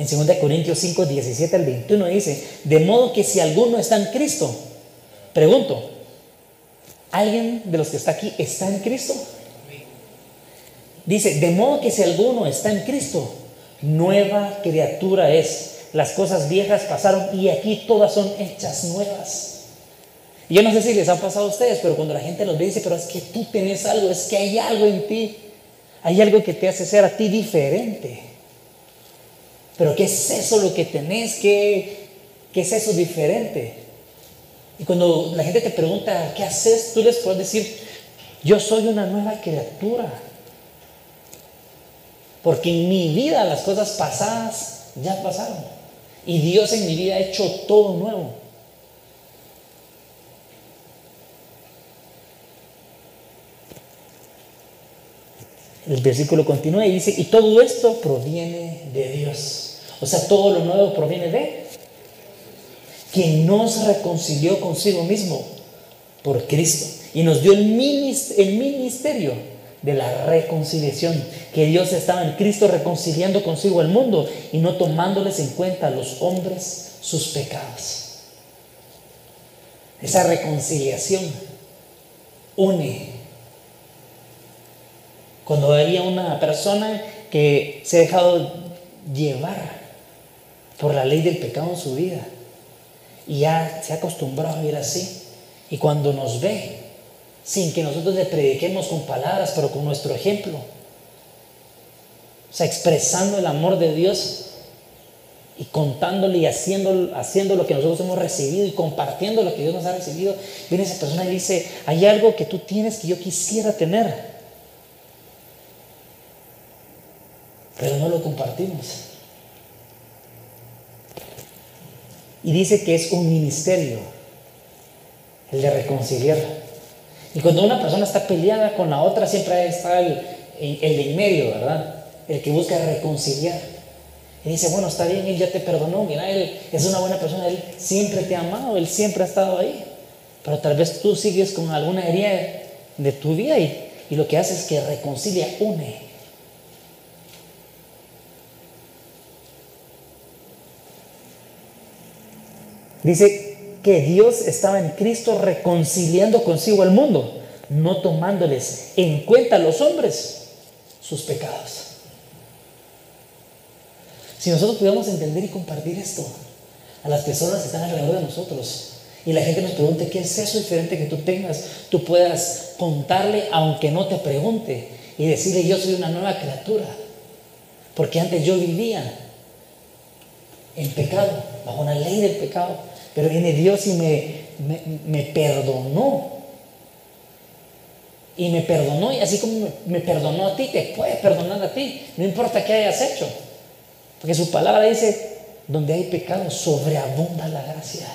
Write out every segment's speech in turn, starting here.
En 2 Corintios 5, 17 al 21 dice, de modo que si alguno está en Cristo, pregunto, ¿alguien de los que está aquí está en Cristo? Dice, de modo que si alguno está en Cristo, nueva criatura es. Las cosas viejas pasaron y aquí todas son hechas nuevas. yo no sé si les ha pasado a ustedes, pero cuando la gente los ve dice, pero es que tú tienes algo, es que hay algo en ti. Hay algo que te hace ser a ti diferente. Pero ¿qué es eso lo que tenés? ¿Qué, qué es eso diferente? Y cuando la gente te pregunta, ¿qué haces? Tú les puedes decir, yo soy una nueva criatura. Porque en mi vida las cosas pasadas ya pasaron. Y Dios en mi vida ha hecho todo nuevo. El versículo continúa y dice, y todo esto proviene de Dios. O sea, todo lo nuevo proviene de quien nos reconcilió consigo mismo por Cristo y nos dio el ministerio de la reconciliación, que Dios estaba en Cristo reconciliando consigo el mundo y no tomándoles en cuenta a los hombres sus pecados. Esa reconciliación une. Cuando había una persona que se ha dejado llevar por la ley del pecado en su vida y ya se ha acostumbrado a vivir así, y cuando nos ve, sin que nosotros le prediquemos con palabras, pero con nuestro ejemplo. O sea, expresando el amor de Dios y contándole y haciendo, haciendo lo que nosotros hemos recibido y compartiendo lo que Dios nos ha recibido. Viene esa persona y dice, hay algo que tú tienes que yo quisiera tener, pero no lo compartimos. Y dice que es un ministerio, el de reconciliar. Y cuando una persona está peleada con la otra, siempre está el, el de en medio, ¿verdad? El que busca reconciliar. Y dice, bueno, está bien, él ya te perdonó, mira, él es una buena persona, él siempre te ha amado, él siempre ha estado ahí. Pero tal vez tú sigues con alguna herida de tu vida y, y lo que hace es que reconcilia, une. Dice, que Dios estaba en Cristo reconciliando consigo al mundo, no tomándoles en cuenta a los hombres sus pecados. Si nosotros pudiéramos entender y compartir esto a las personas que están alrededor de nosotros y la gente nos pregunte qué es eso diferente que tú tengas, tú puedas contarle aunque no te pregunte y decirle yo soy una nueva criatura, porque antes yo vivía en pecado, bajo una ley del pecado pero viene Dios y me, me, perdonó. Y me perdonó, y así como me, perdonó a ti, te puede perdonar a ti, no importa qué hayas hecho. Porque su palabra dice, donde hay pecado, sobreabunda la gracia.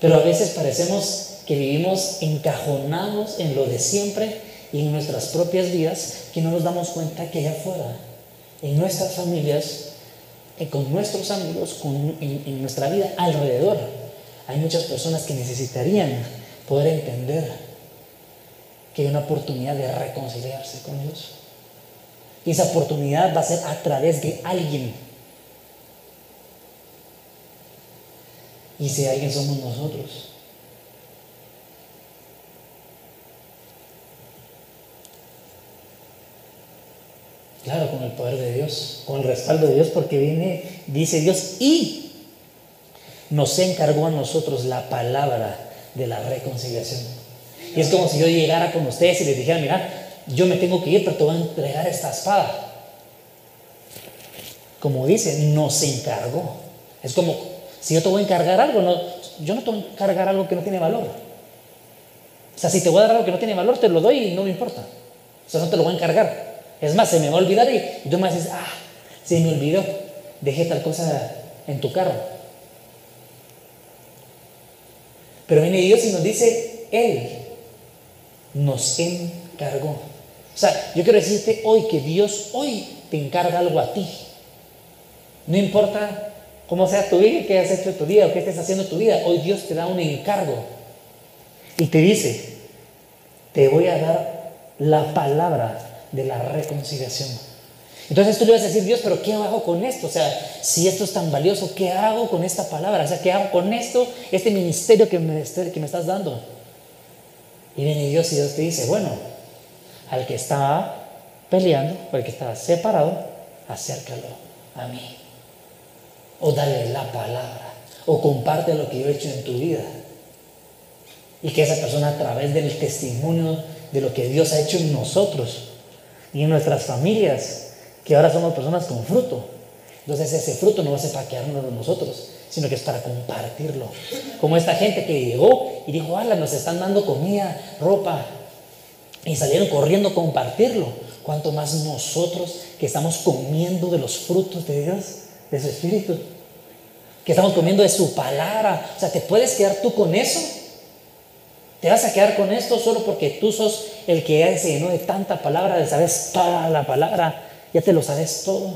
Pero a veces parecemos que vivimos encajonados en lo de siempre y en nuestras propias vidas, que no nos damos cuenta que allá afuera, en nuestras familias, con nuestros amigos, en, nuestra vida alrededor. Hay muchas personas que necesitarían poder entender que hay una oportunidad de reconciliarse con Dios. Y esa oportunidad va a ser a través de alguien. Y si alguien somos nosotros. Claro, con el poder de Dios, con el respaldo de Dios, porque viene, dice Dios, y nos encargó a nosotros la palabra de la reconciliación. Y es como si yo llegara con ustedes y les dijera, mira, yo me tengo que ir, pero te voy a entregar esta espada. Como dice, nos encargó. Es como si yo te voy a encargar algo, no, yo no te voy a encargar algo que no tiene valor. O sea, si te voy a dar algo que no tiene valor, te lo doy y no me importa. O sea, no te lo voy a encargar. Es más, se me va a olvidar y tú me dices, ah, se me olvidó, dejé tal cosa en tu carro. Pero viene Dios y nos dice, Él nos encargó. O sea, yo quiero decirte hoy que Dios hoy te encarga algo a ti. No importa cómo sea tu vida, qué has hecho tu vida o qué estés haciendo tu vida, hoy Dios te da un encargo. Y te dice, te voy a dar la palabra de la reconciliación. Entonces tú le vas a decir, Dios, pero ¿qué hago con esto? O sea, si esto es tan valioso, ¿qué hago con esta palabra? O sea, ¿qué hago con esto, este ministerio que me, que me estás dando? Y viene Dios y Dios te dice, bueno, al que está peleando, o al que está separado, acércalo a mí. O dale la palabra, o comparte lo que yo he hecho en tu vida. Y que esa persona a través del testimonio de lo que Dios ha hecho en nosotros y en nuestras familias, que ahora somos personas con fruto. Entonces ese fruto no va a ser para quedarnos nosotros, sino que es para compartirlo. Como esta gente que llegó y dijo, ala, nos están dando comida, ropa, y salieron corriendo a compartirlo. Cuanto más nosotros que estamos comiendo de los frutos de Dios, de su Espíritu, que estamos comiendo de su palabra. O sea, ¿te puedes quedar tú con eso? ¿Te vas a quedar con esto solo porque tú sos el que ya se llenó de tanta palabra, de sabes toda la palabra? ya te lo sabes todo.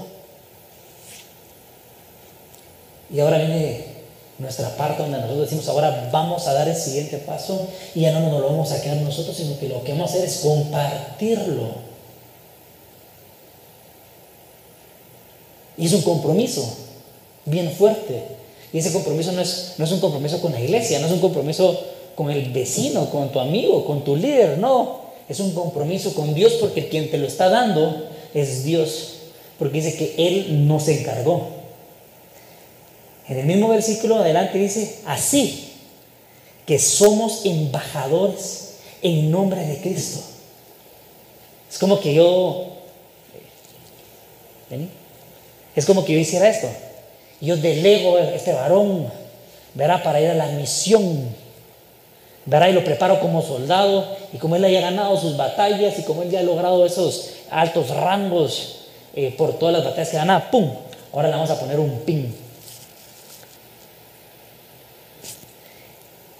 Y ahora viene nuestra parte donde nosotros decimos, ahora vamos a dar el siguiente paso y ya no nos lo vamos a quedar nosotros, sino que lo que vamos a hacer es compartirlo. Y es un compromiso bien fuerte. Y ese compromiso no es, no es un compromiso con la iglesia, no es un compromiso con el vecino, con tu amigo, con tu líder, no. Es un compromiso con Dios porque quien te lo está dando es Dios, porque dice que Él nos encargó. En el mismo versículo adelante dice, así que somos embajadores en nombre de Cristo. Es como que yo, es como que yo hiciera esto. Yo delego a este varón, verá, para ir a la misión. Verá, y lo preparo como soldado. Y como él haya ganado sus batallas y como él ya ha logrado esos altos rangos eh, por todas las batallas que gana, ¡pum! Ahora le vamos a poner un pin.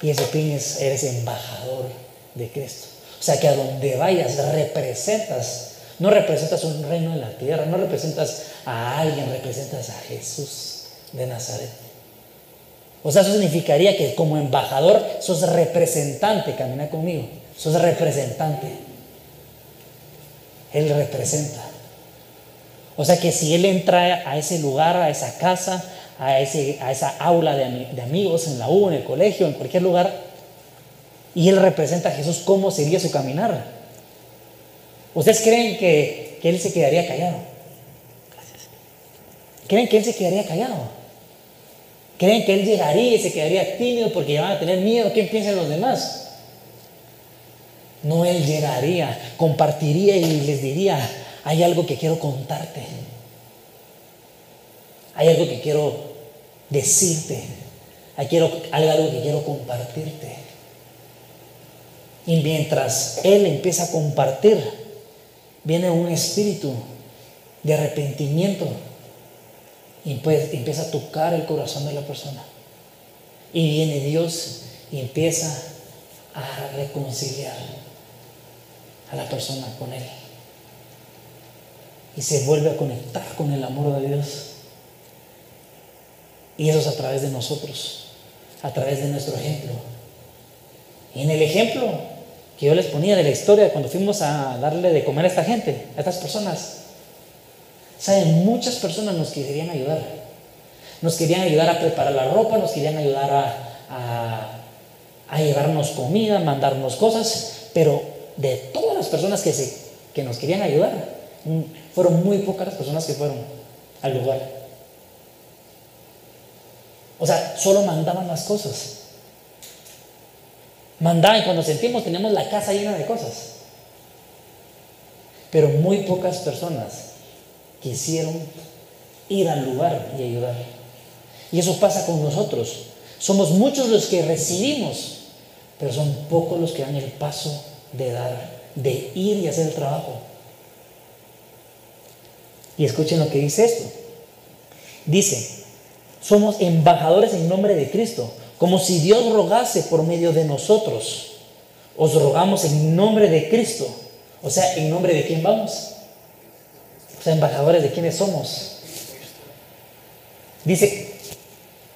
Y ese pin es, eres embajador de Cristo. O sea que a donde vayas representas, no representas un reino en la tierra, no representas a alguien, representas a Jesús de Nazaret. O sea, eso significaría que como embajador sos representante, camina conmigo, sos representante. Él representa. O sea que si Él entra a ese lugar, a esa casa, a, ese, a esa aula de, amigos en la U, en el colegio, en cualquier lugar, y Él representa a Jesús, ¿cómo sería su caminar? ¿Ustedes creen que, que Él se quedaría callado? ¿Creen que Él se quedaría callado? ¿Creen que Él llegaría y se quedaría tímido porque van a tener miedo? ¿Quién piensan los demás? No, Él llegaría, compartiría y les diría, hay algo que quiero contarte. Hay algo que quiero decirte. Hay, algo que quiero compartirte. Y mientras Él empieza a compartir, viene un espíritu de arrepentimiento y pues empieza a tocar el corazón de la persona. Y viene Dios y empieza a reconciliar a la persona con Él. Y se vuelve a conectar con el amor de Dios. Y eso es a través de nosotros, a través de nuestro ejemplo. Y en el ejemplo que yo les ponía de la historia cuando fuimos a darle de comer a esta gente, a estas personas, saben, muchas personas nos querían ayudar. Nos querían ayudar a preparar la ropa, nos querían ayudar a, a, llevarnos comida, mandarnos cosas, pero de todas las personas que, se, que nos querían ayudar, mm, fueron muy pocas las personas que fueron al lugar. O sea, solo mandaban las cosas. Mandaban cuando sentimos teníamos la casa llena de cosas. Pero muy pocas personas quisieron ir al lugar y ayudar. Y eso pasa con nosotros. Somos muchos los que recibimos, pero son pocos los que dan el paso de dar, de ir y hacer el trabajo. Y escuchen lo que dice esto. Dice, somos embajadores en nombre de Cristo, como si Dios rogase por medio de nosotros. Os rogamos en nombre de Cristo. O sea, ¿en nombre de quién vamos? O sea, embajadores de quiénes somos. Dice,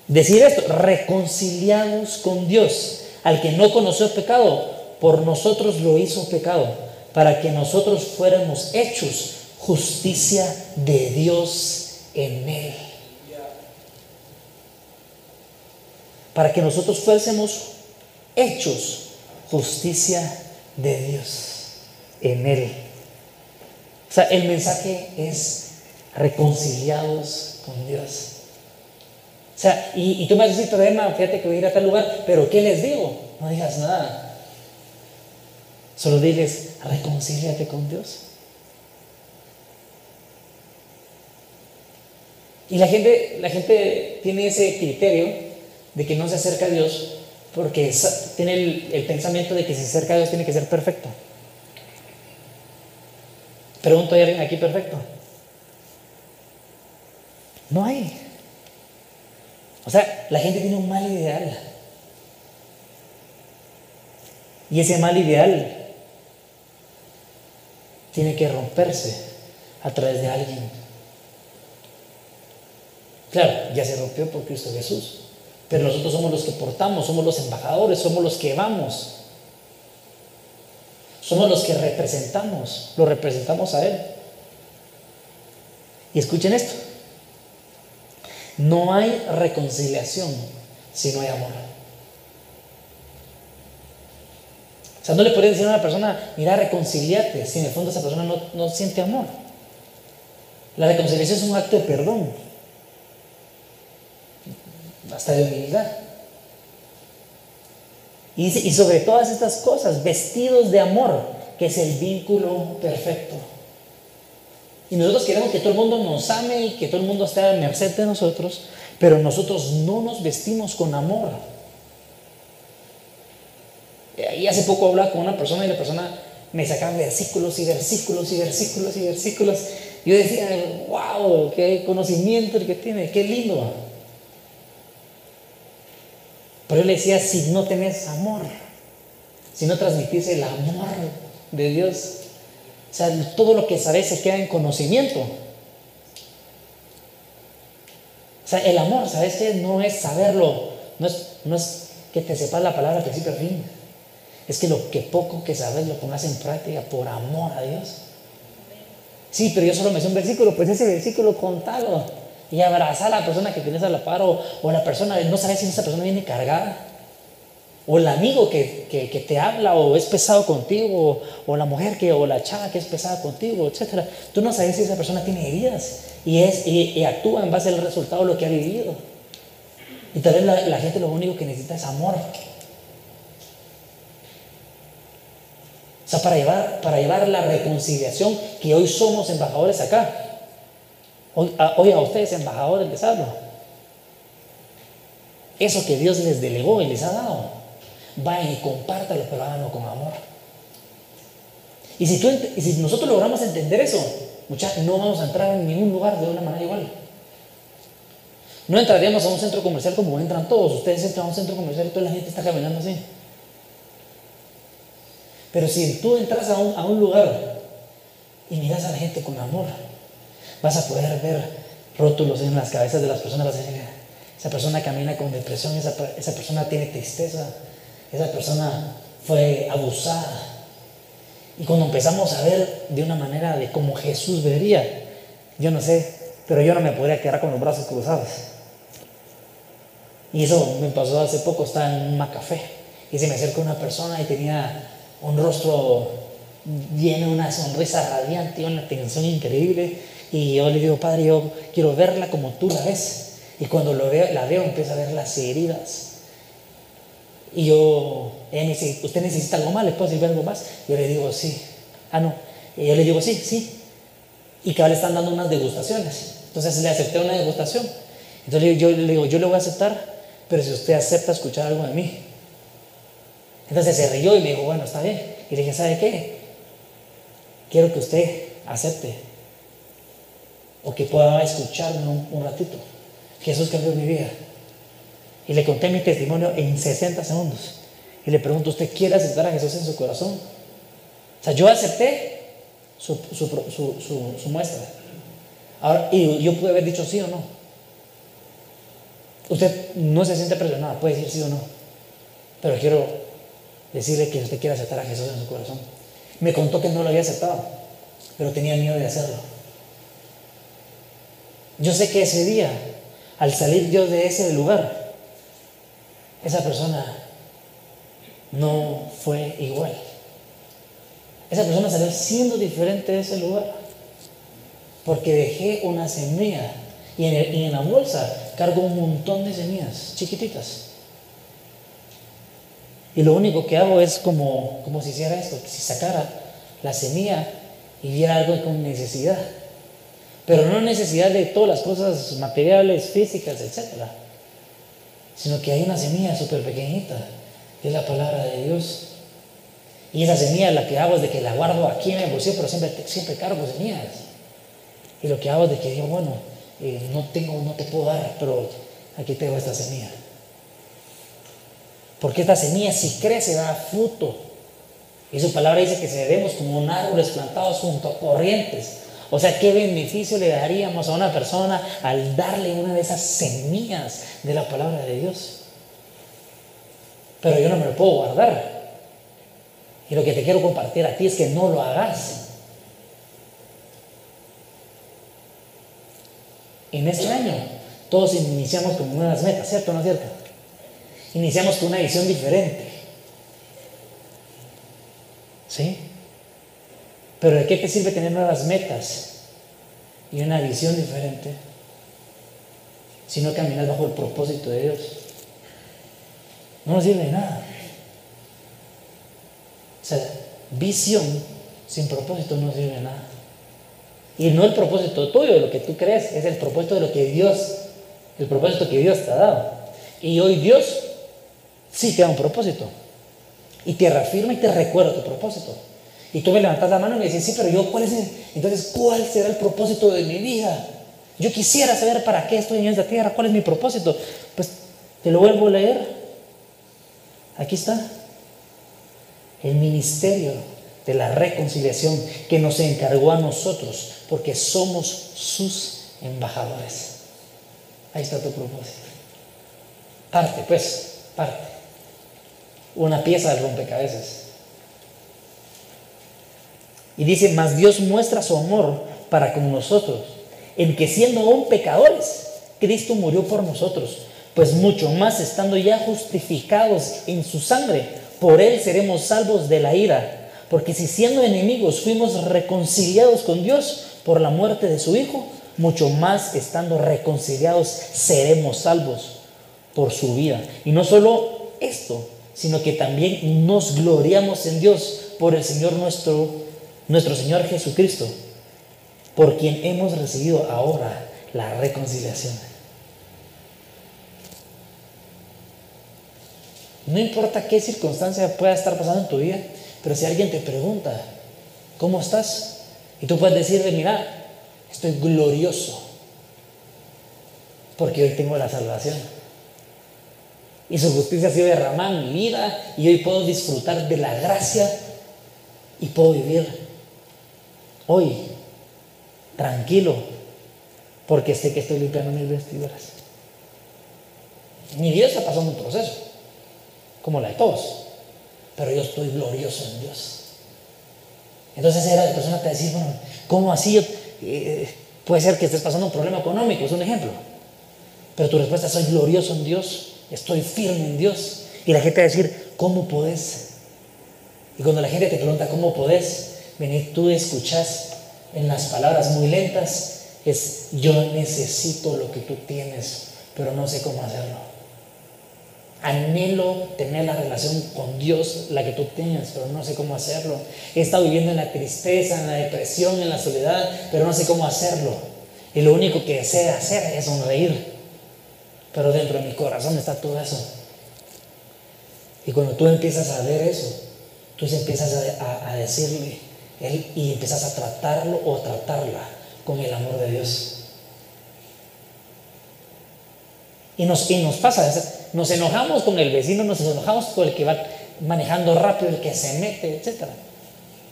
decir esto, reconciliados con Dios. Al que no conoció pecado, por nosotros lo hizo pecado, para que nosotros fuéramos hechos justicia de Dios en él. Para que nosotros fuésemos hechos justicia de Dios en él. O sea, el mensaje es reconciliados con Dios. O sea, y, tú me vas a Emma, fíjate que voy a ir a tal lugar, pero ¿qué les digo? No digas nada. Solo diles, reconcíliate con Dios. Y la gente, la gente tiene ese criterio de que no se acerca a Dios porque tiene el, el pensamiento de que si se acerca a Dios tiene que ser perfecto. Pregunto, ¿hay alguien aquí perfecto? No hay. O sea, la gente tiene un mal ideal. Y ese mal ideal tiene que romperse a través de alguien. Claro, ya se rompió por Cristo Jesús. Pero nosotros somos los que portamos, somos los embajadores, somos los que vamos. Somos los que representamos, lo representamos a Él. Y escuchen esto. No hay reconciliación si no hay amor. O sea, no le puedes decir a una persona, mira, reconciliate, si en el fondo esa persona no, no siente amor. La reconciliación es un acto de perdón, hasta de humildad. Y, sobre todas estas cosas, vestidos de amor, que es el vínculo perfecto. Y nosotros queremos que todo el mundo nos ame y que todo el mundo esté a merced de nosotros, pero nosotros no nos vestimos con amor. Y hace poco hablaba con una persona y la persona me sacaba versículos y versículos y versículos y versículos. Yo decía, wow, qué conocimiento el que tiene, qué lindo. Pero yo le decía, si no tenés amor, si no transmitís el amor de Dios, o sea, todo lo que sabes se queda en conocimiento. O sea, el amor, ¿sabes qué? No es saberlo, no es, no es que te sepas la palabra principio a fin. Es que lo que poco que sabes lo pongas en práctica por amor a Dios. Sí, pero yo solo me sé un versículo, pues ese versículo contalo y abrazar a la persona que tienes a la par o, o la persona, no sabes si esa persona viene cargada. O el amigo que, te habla o es pesado contigo, o, la mujer que, o la chava que es pesada contigo, etc. Tú no sabes si esa persona tiene heridas y, es, y, actúa en base al resultado de lo que ha vivido. Y tal vez la, gente lo único que necesita es amor. O sea, para llevar, para llevar la reconciliación que hoy somos embajadores acá. Hoy a, hoy a ustedes embajadores les hablo. Eso que Dios les delegó y les ha dado vayan y compártalo, pero háganlo con amor. Y si, tú, si nosotros logramos entender eso, muchachos, no vamos a entrar en ningún lugar de una manera igual. No entraríamos a un centro comercial como entran todos. Ustedes entran a un centro comercial y toda la gente está caminando así. Pero si tú entras a un lugar y miras a la gente con amor, vas a poder ver rótulos en las cabezas de las personas. Vas a decir, esa persona camina con depresión, esa, esa persona tiene tristeza, esa persona fue abusada. Y cuando empezamos a ver de una manera de como Jesús vería, yo no sé, pero yo no me podría quedar con los brazos cruzados. Y eso me pasó hace poco, estaba en un café y se me acercó una persona y tenía un rostro lleno una sonrisa radiante una atención increíble. Y yo le digo, Padre, yo quiero verla como tú la ves. Y cuando la veo, empiezo a ver las heridas, y yo, ella me dice, ¿usted necesita algo más? ¿Le puedo decir algo más? Yo le digo, sí. Ah, no. Y yo le digo, sí, sí. Y que le están dando unas degustaciones. Entonces le acepté una degustación. Entonces yo le digo, yo le voy a aceptar, pero si usted acepta escuchar algo de mí. Entonces se rió y me dijo, bueno, está bien. Y le dije, ¿sabe qué? Quiero que usted acepte o que pueda escucharme un, ratito. Jesús cambió mi vida. Y le conté mi testimonio en 60 segundos. Y le pregunto, ¿usted quiere aceptar a Jesús en su corazón? O sea, yo acepté su, muestra. Y yo pude haber dicho sí o no. Usted no se siente presionada, puede decir sí o no. Pero quiero decirle que usted quiere aceptar a Jesús en su corazón. Me contó que no lo había aceptado, pero tenía miedo de hacerlo. Yo sé que ese día, al salir yo de ese lugar, esa persona no fue igual. Esa persona salió siendo diferente de ese lugar. Porque dejé una semilla. Y en, la bolsa cargo un montón de semillas chiquititas. Y lo único que hago es como, como si hiciera esto, si sacara la semilla y viera algo con necesidad. Pero no necesidad de todas las cosas materiales, físicas, etc. Sino que hay una semilla súper pequeñita, que es la palabra de Dios. Y esa semilla la que hago es de que la guardo aquí en el bolsillo, pero siempre, siempre cargo semillas. Y lo que hago es de que digo, bueno, eh, no tengo, no te puedo dar, pero aquí tengo esta semilla. Porque esta semilla si crece da fruto. Y su palabra dice que seremos como un árboles plantados junto a corrientes. O sea, ¿qué beneficio le daríamos a una persona al darle una de esas semillas de la palabra de Dios? Pero yo no me lo puedo guardar. Y lo que te quiero compartir a ti es que no lo hagas. En este año todos iniciamos con nuevas metas, ¿cierto o no es cierto? Iniciamos con una visión diferente. ¿Sí? Pero ¿de qué te sirve tener nuevas metas y una visión diferente si no caminas bajo el propósito de Dios? No nos sirve de nada. O sea, visión sin propósito no sirve de nada. Y no el propósito tuyo, lo que tú crees, es el propósito de lo que Dios, el propósito que Dios te ha dado. Y hoy Dios sí te da un propósito. Y te reafirma y te recuerda tu propósito. Y tú me levantas la mano y me dices, sí, pero yo, ¿cuál es el, entonces, cuál será el propósito de mi vida? Yo quisiera saber para qué estoy en esta tierra, cuál es mi propósito. Pues te lo vuelvo a leer. Aquí está. El ministerio de la reconciliación que nos encargó a nosotros, porque somos sus embajadores. Ahí está tu propósito. Parte, pues, parte una pieza del rompecabezas. Y dice, mas Dios muestra su amor para con nosotros, en que siendo aún pecadores, Cristo murió por nosotros, pues mucho más estando ya justificados en su sangre, por él seremos salvos de la ira. Porque si siendo enemigos fuimos reconciliados con Dios por la muerte de su Hijo, mucho más estando reconciliados seremos salvos por su vida. Y no solo esto, sino que también nos gloriamos en Dios por el Señor nuestro, nuestro Señor Jesucristo, por quien hemos recibido ahora la reconciliación. No importa qué circunstancia pueda estar pasando en tu vida, pero si alguien te pregunta, ¿cómo estás? Y tú puedes decirle, mira, estoy glorioso, porque hoy tengo la salvación y su justicia ha sido derramada en mi vida y hoy puedo disfrutar de la gracia y puedo vivir hoy tranquilo porque sé que estoy limpiando mis vestiduras. Mi vida está pasando un proceso, como la de todos, pero yo estoy glorioso en Dios. Entonces era la persona te decir, bueno, ¿cómo así? Eh, puede ser que estés pasando un problema económico, es un ejemplo. Pero tu respuesta es, soy glorioso en Dios estoy firme en Dios. Y la gente va a decir, ¿cómo podés? Y cuando la gente te pregunta, ¿cómo podés? Venir, tú escuchas en las palabras muy lentas, es yo necesito lo que tú tienes, pero no sé cómo hacerlo. Anhelo tener la relación con Dios, la que tú tienes, pero no sé cómo hacerlo. He estado viviendo en la tristeza, en la depresión, en la soledad, pero no sé cómo hacerlo. Y lo único que sé hacer es sonreír. Pero dentro de mi corazón está todo eso. Y cuando tú empiezas a ver eso, tú empiezas a, decirle él, y empiezas a tratarlo o a tratarla con el amor de Dios. Y nos, y nos pasa, nos enojamos con el vecino, nos enojamos con el que va manejando rápido, el que se mete, etc.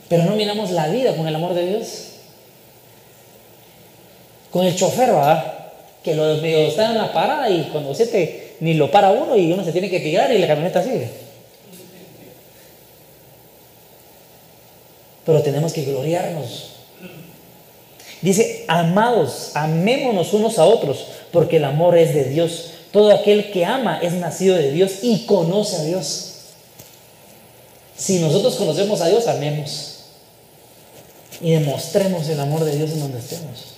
Pero no miramos la vida con el amor de Dios. Con el chofer, ¿verdad? que los medio están en la parada y cuando siete ni lo para uno y uno se tiene que tirar y la camioneta sigue. Pero tenemos que gloriarnos. Dice, amados, amémonos unos a otros, porque el amor es de Dios. Todo aquel que ama es nacido de Dios y conoce a Dios. Si nosotros conocemos a Dios, amemos. Y demostremos el amor de Dios en donde estemos.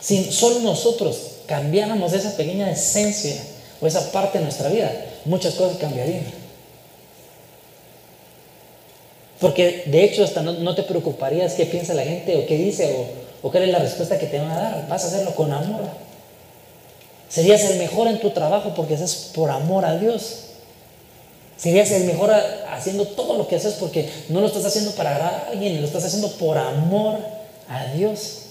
Si solo nosotros cambiáramos esa pequeña esencia o esa parte de nuestra vida, muchas cosas cambiarían. Porque de hecho hasta no, te preocuparías qué piensa la gente o qué dice o, o qué es la respuesta que te van a dar. Vas a hacerlo con amor. Serías el mejor en tu trabajo porque haces por amor a Dios. Serías el mejor haciendo todo lo que haces porque no lo estás haciendo para agradar a alguien, lo estás haciendo por amor a Dios.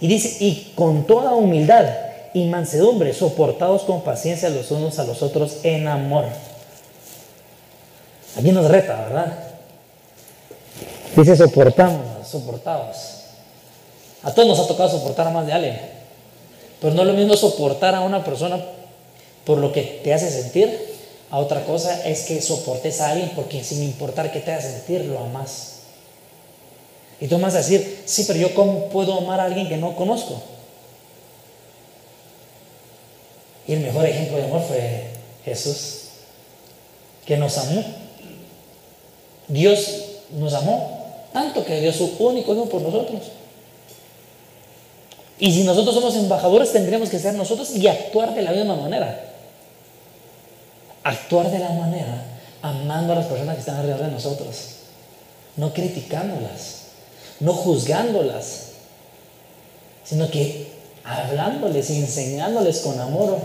Y dice, y con toda humildad y mansedumbre, soportados con paciencia los unos a los otros en amor. Aquí nos reta, ¿verdad? Dice soportamos, soportados. A todos nos ha tocado soportar a más de alguien. Pero no es lo mismo soportar a una persona por lo que te hace sentir, a otra cosa es que soportes a alguien porque sin importar qué te haga sentir, lo amas. Y tú vas a decir, sí, pero yo cómo puedo amar a alguien que no conozco. Y el mejor ejemplo de amor fue Jesús, que nos amó. Dios nos amó tanto que dio su único hijo por nosotros. Y si nosotros somos embajadores, tendríamos que ser nosotros y actuar de la misma manera. Actuar de la manera amando a las personas que están alrededor de nosotros, no criticándolas, no juzgándolas, sino que hablándoles y enseñándoles con amor,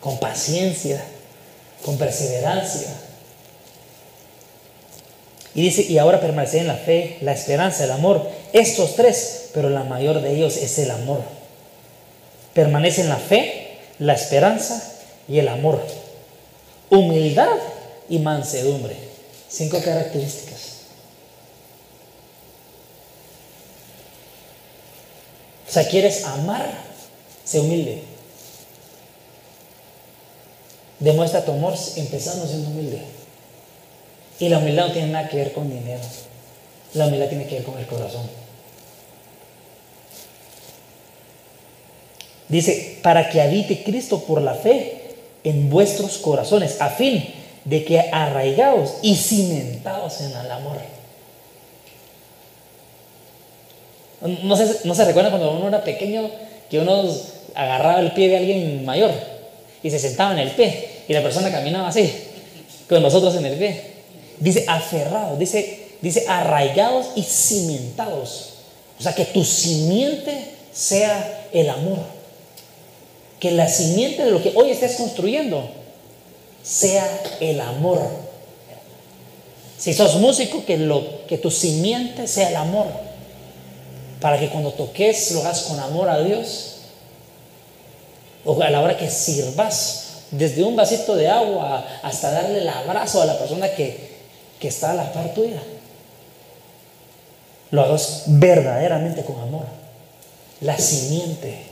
con paciencia, con perseverancia. Y dice, y ahora permanece en la fe, la esperanza, el amor. Estos tres, pero la mayor de ellos es el amor. Permanece en la fe, la esperanza y el amor. Humildad y mansedumbre. Cinco características. O sea, quieres amar, sé humilde. Demuestra tu amor empezando siendo humilde. Y la humildad no tiene nada que ver con dinero. La humildad tiene que ver con el corazón. Dice, para que habite Cristo por la fe en vuestros corazones, a fin de que arraigados y cimentados en el amor. No se, no se recuerda cuando uno era pequeño que uno agarraba el pie de alguien mayor y se sentaba en el pie y la persona caminaba así, con nosotros en el pie. Dice aferrados, dice, dice arraigados y cimentados. O sea, que tu simiente sea el amor. Que la simiente de lo que hoy estés construyendo sea el amor. Si sos músico, que, lo, que tu simiente sea el amor para que cuando toques lo hagas con amor a Dios. O a la hora que sirvas, desde un vasito de agua hasta darle el abrazo a la persona que, que está a la par tuya. Lo hagas verdaderamente con amor. La simiente,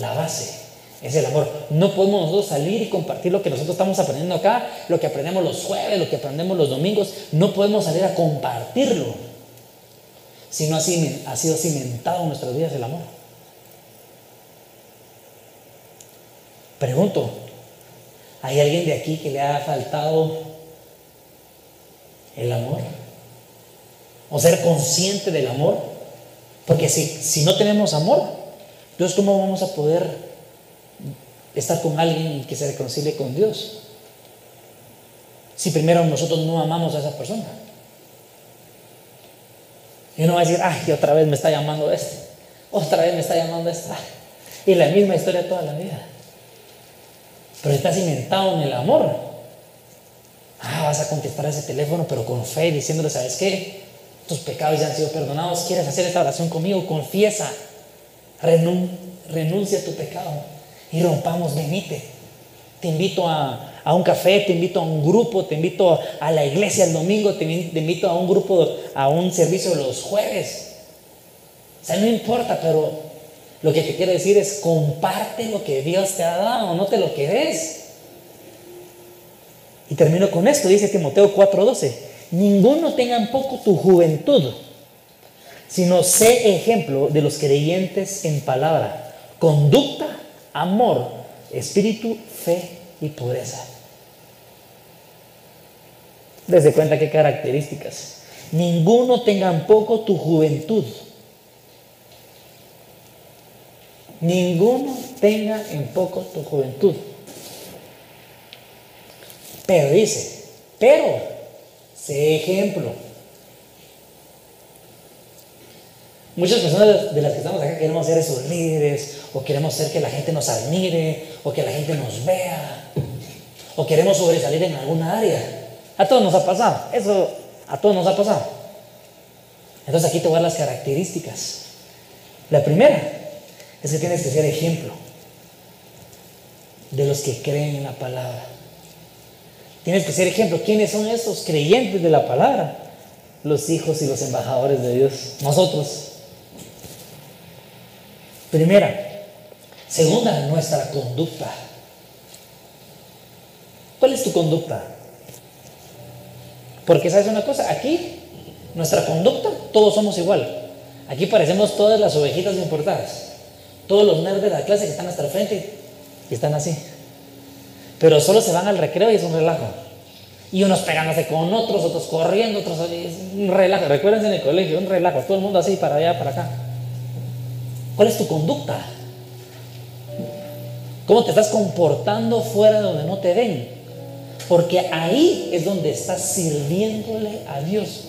la base, es el amor. No podemos nosotros salir y compartir lo que nosotros estamos aprendiendo acá, lo que aprendemos los jueves, lo que aprendemos los domingos. No podemos salir a compartirlo si no ha sido cimentado en nuestras vidas el amor. Pregunto, ¿hay alguien de aquí que le ha faltado el amor? ¿O ser consciente del amor? Porque si, si no tenemos amor, entonces ¿cómo vamos a poder estar con alguien que se reconcilie con Dios? Si primero nosotros no amamos a esa persona. Y uno va a decir, ay, otra vez me está llamando este, otra vez me está llamando esta. Y la misma historia toda la vida. Pero está cimentado en el amor. Ah, vas a contestar ese teléfono, pero con fe, diciéndole, ¿sabes qué? Tus pecados ya han sido perdonados. ¿Quieres hacer esta oración conmigo? Confiesa. renuncia a tu pecado. Y rompamos, venite. Te invito a, a un café, te invito a un grupo, te invito a la iglesia el domingo, te invito a un grupo, a un servicio los jueves. O sea, no importa, pero lo que te quiero decir es comparte lo que Dios te ha dado, no te lo quedes. Y termino con esto, dice Timoteo 4:12, ninguno tenga en poco tu juventud, sino sé ejemplo de los creyentes en palabra, conducta, amor, espíritu, fe y pureza. Desde cuenta qué características. Ninguno tenga en poco tu juventud. Ninguno tenga en poco tu juventud. Pero dice, pero, sé ejemplo. Muchas personas de las que estamos acá queremos ser esos líderes, o queremos ser que la gente nos admire, o que la gente nos vea, o queremos sobresalir en alguna área. A todos nos ha pasado, eso a todos nos ha pasado. Entonces aquí te voy a dar las características. La primera es que tienes que ser ejemplo de los que creen en la palabra. Tienes que ser ejemplo. ¿Quiénes son esos creyentes de la palabra? Los hijos y los embajadores de Dios. Nosotros. Primera. Segunda, nuestra conducta. ¿Cuál es tu conducta? Porque sabes una cosa, aquí, nuestra conducta, todos somos igual. Aquí parecemos todas las ovejitas importadas. Todos los nerds de la clase que están hasta el frente y están así. Pero solo se van al recreo y es un relajo. Y unos pegándose con otros, otros corriendo, otros un relajo. Recuérdense en el colegio, un relajo. Todo el mundo así para allá, para acá. ¿Cuál es tu conducta? ¿Cómo te estás comportando fuera de donde no te ven? Porque ahí es donde estás sirviéndole a Dios.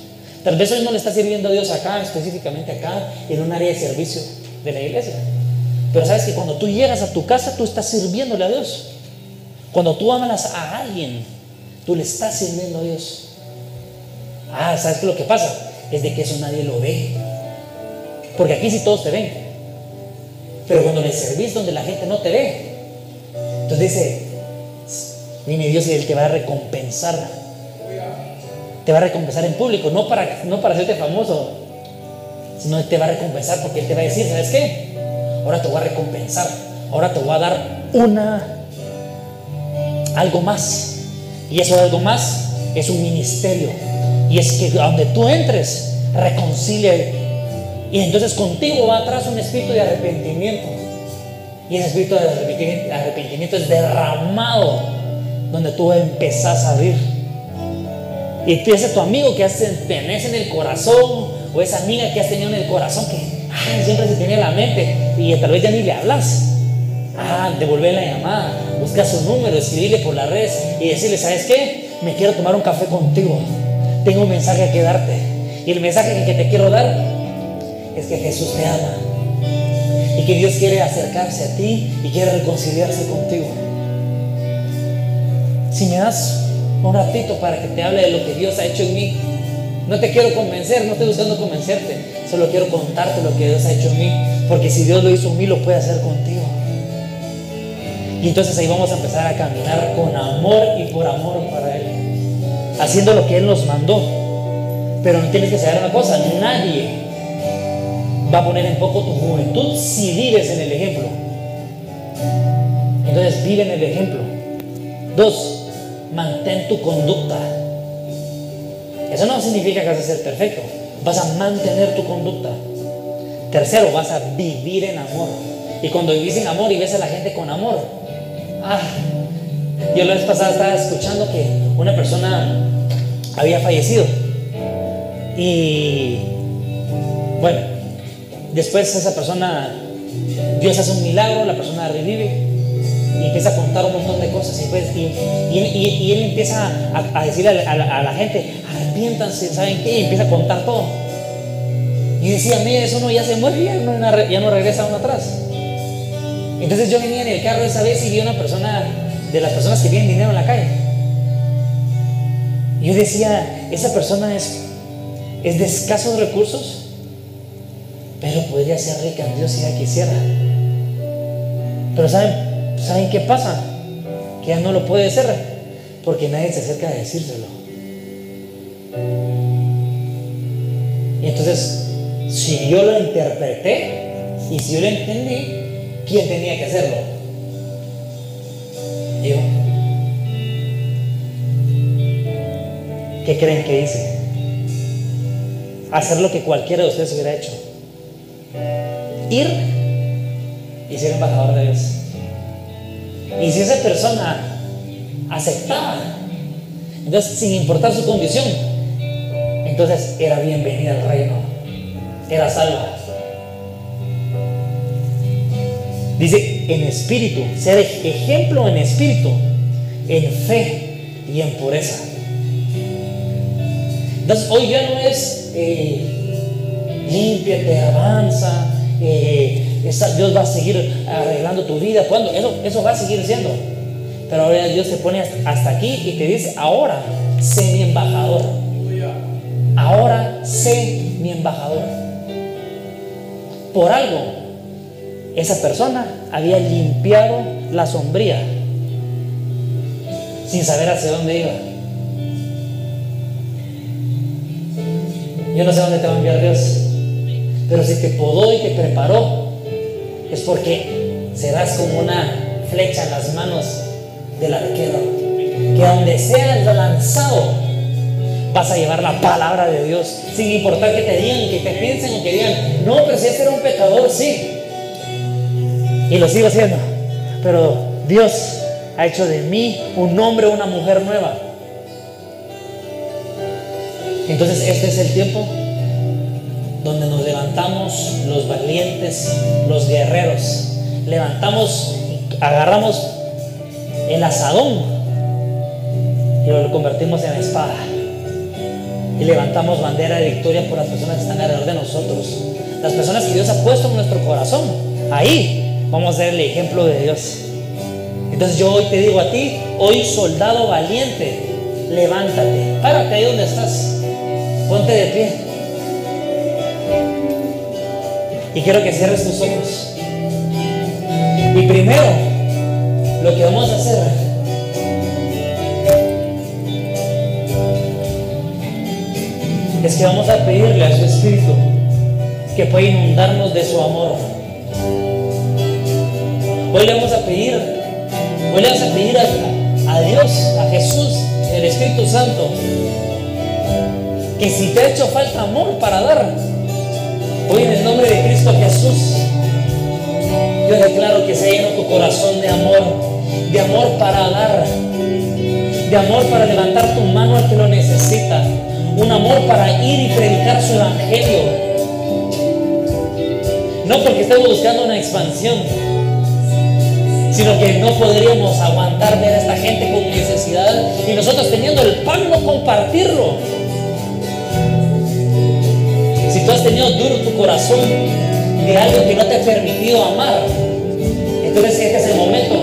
Tal vez hoy no le estás sirviendo a Dios acá, específicamente acá, en un área de servicio de la iglesia. Pero sabes que cuando tú llegas a tu casa, tú estás sirviéndole a Dios. Cuando tú amas a alguien, tú le estás sirviendo a Dios. Ah, ¿sabes qué lo que pasa? Es de que eso nadie lo ve. Porque aquí sí todos te ven. Pero cuando le servís donde la gente no te ve, entonces dice, viene Dios y Él te va a recompensar. Te va a recompensar en público, no para, no para hacerte famoso, sino te va a recompensar porque Él te va a decir, ¿sabes qué? Ahora te voy a recompensar, ahora te voy a dar una algo más. Y eso algo más es un ministerio. Y es que donde tú entres, reconcilia. Y entonces contigo va atrás un espíritu de arrepentimiento. Y ese espíritu de arrepentimiento es derramado donde tú empezás a abrir. Y ese tu amigo que tenés en el corazón, o esa amiga que has tenido en el corazón que siempre se tiene en la mente y tal vez ya ni le hablas. Ah, devolver la llamada, buscar su número, escribirle por las redes y decirle, ¿sabes qué? Me quiero tomar un café contigo. Tengo un mensaje que darte. Y el mensaje que te quiero dar es que Jesús te ama. Y que Dios quiere acercarse a ti y quiere reconciliarse contigo. Si me das un ratito para que te hable de lo que Dios ha hecho en mí, no te quiero convencer, no estoy buscando convencerte, solo quiero contarte lo que Dios ha hecho en mí, porque si Dios lo hizo en mí, lo puede hacer contigo. Y entonces ahí vamos a empezar a caminar con amor y por amor para Él, haciendo lo que Él nos mandó. Pero no tienes que saber una cosa, nadie va a poner en poco tu juventud si vives en el ejemplo. Entonces vive en el ejemplo. Dos, mantén tu conducta. Eso no significa que vas a ser perfecto, vas a mantener tu conducta. Tercero, vas a vivir en amor. Y cuando vivís en amor y ves a la gente con amor, Ah, yo la vez pasada estaba escuchando que una persona había fallecido. Y bueno, después esa persona, Dios hace un milagro, la persona revive y empieza a contar un montón de cosas. Y, pues, y, él empieza a, decirle a la, gente, arrepiéntanse, ¿saben qué? Y empieza a contar todo. Y decía, mire, eso no ya se muere, ya no, ya no regresa uno atrás. Entonces yo venía en el carro esa vez y vi a una persona, de las personas que tienen dinero en la calle. Yo decía, esa persona es, es de escasos recursos, pero podría ser rica en Dios si ella quisiera. Pero ¿saben, ¿saben qué pasa? Que ella no lo puede ser, porque nadie se acerca a decírselo. Y entonces, si yo lo interpreté y si yo lo entendí, ¿Quién tenía que hacerlo? Yo. ¿qué creen que hice? Hacer lo que cualquiera de ustedes hubiera hecho. Ir y ser embajador de Dios. Y si esa persona aceptaba, entonces sin importar su condición, entonces era bienvenida al reino, era salva. Dice, en espíritu, ser ejemplo en espíritu, en fe y en pureza. Entonces hoy ya no es eh, límpiate, avanza, eh, Dios va a seguir arreglando tu vida. ¿Cuándo? Eso, eso va a seguir siendo. Pero ahora Dios te pone hasta aquí y te dice, ahora sé mi embajador. Ahora sé mi embajador. Por algo, esa persona había limpiado la sombría sin saber hacia dónde iba. Yo no sé dónde te va a enviar Dios, pero si te podó y te preparó, es porque serás como una flecha en las manos del arquero, que donde seas lanzado, vas a llevar la palabra de Dios, sin importar que te digan, que te piensen o que digan, no, pero si ese era un pecador, sí, y lo sigo haciendo, pero Dios ha hecho de mí un hombre o una mujer nueva. Entonces este es el tiempo donde nos levantamos los valientes, los guerreros. Levantamos, agarramos el asadón y lo convertimos en espada. Y levantamos bandera de victoria por las personas que están alrededor de nosotros. Las personas que Dios ha puesto en nuestro corazón. Ahí vamos a ser el ejemplo de Dios. Entonces yo hoy te digo a ti, hoy soldado valiente, levántate, párate ahí donde estás, ponte de pie. Y quiero que cierres tus ojos. Y primero, lo que vamos a hacer es que vamos a pedirle a su Espíritu que pueda inundarnos de su amor. Hoy le vamos a pedir Hoy le vas a pedir a, Dios, a Jesús, el Espíritu Santo, que si te ha hecho falta amor para dar, hoy en el nombre de Cristo Jesús, yo declaro que se llena tu corazón de amor, de amor para dar, de amor para levantar tu mano al que lo necesita, un amor para ir y predicar su evangelio. No porque estemos buscando una expansión, sino que no podríamos aguantar ver a esta gente con necesidad y nosotros teniendo el pan no compartirlo. Si tú has tenido duro tu corazón de algo que no te ha permitido amar, entonces este es el momento.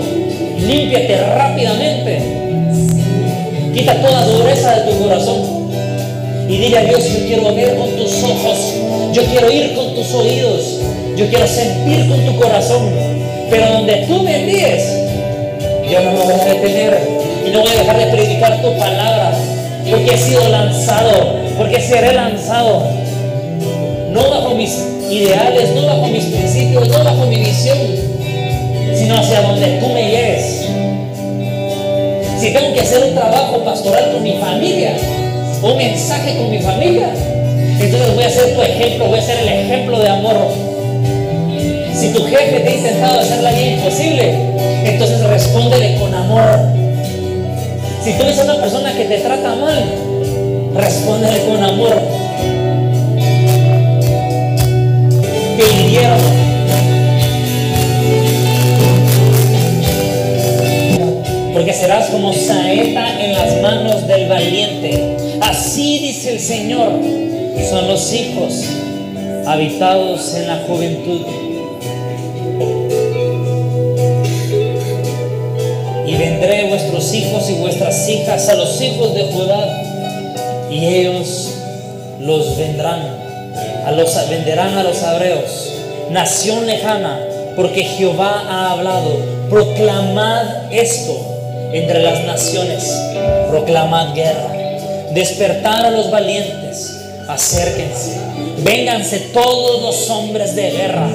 Límpiate rápidamente. Quita toda dureza de tu corazón. Y dile a Dios, yo quiero ver con tus ojos, yo quiero ir con tus oídos, yo quiero sentir con tu corazón. Pero donde tú me yo no me voy a detener y no voy a dejar de predicar tu palabra, porque he sido lanzado, porque seré lanzado. No bajo mis ideales, no bajo mis principios, no bajo mi visión, sino hacia donde tú me lleves. Si tengo que hacer un trabajo pastoral con mi familia, un mensaje con mi familia, entonces voy a ser tu ejemplo, voy a ser el ejemplo de amor si tu jefe te ha intentado hacer la vida imposible, entonces respóndele con amor. Si tú eres una persona que te trata mal, respóndele con amor. Te hirieron. Porque serás como saeta en las manos del valiente. Así dice el Señor. Son los hijos habitados en la juventud. Vendré vuestros hijos y vuestras hijas a los hijos de Judá, y ellos los vendrán, a los venderán a los hebreos, nación lejana, porque Jehová ha hablado. Proclamad esto entre las naciones, proclamad guerra, despertar a los valientes, acérquense, vénganse todos los hombres de guerra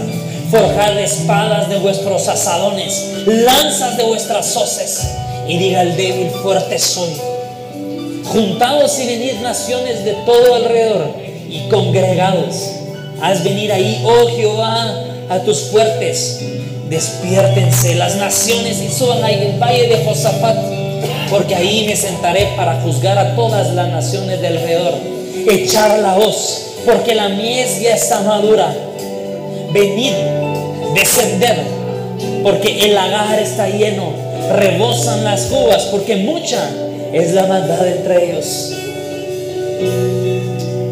forjad espadas de vuestros asadones, lanzas de vuestras hoces, y diga el débil, fuerte soy. Juntados y venid naciones de todo alrededor y congregados. Haz venir ahí, oh Jehová, a tus fuertes. Despiértense las naciones y suban ahí el valle de Josafat, porque ahí me sentaré para juzgar a todas las naciones de alrededor. Echar la hoz, porque la mies ya está madura. Venid, descender, porque el lagar está lleno. Rebosan las uvas, porque mucha es la maldad entre ellos.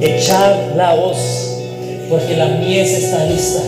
Echar la hoz, porque la mies está lista.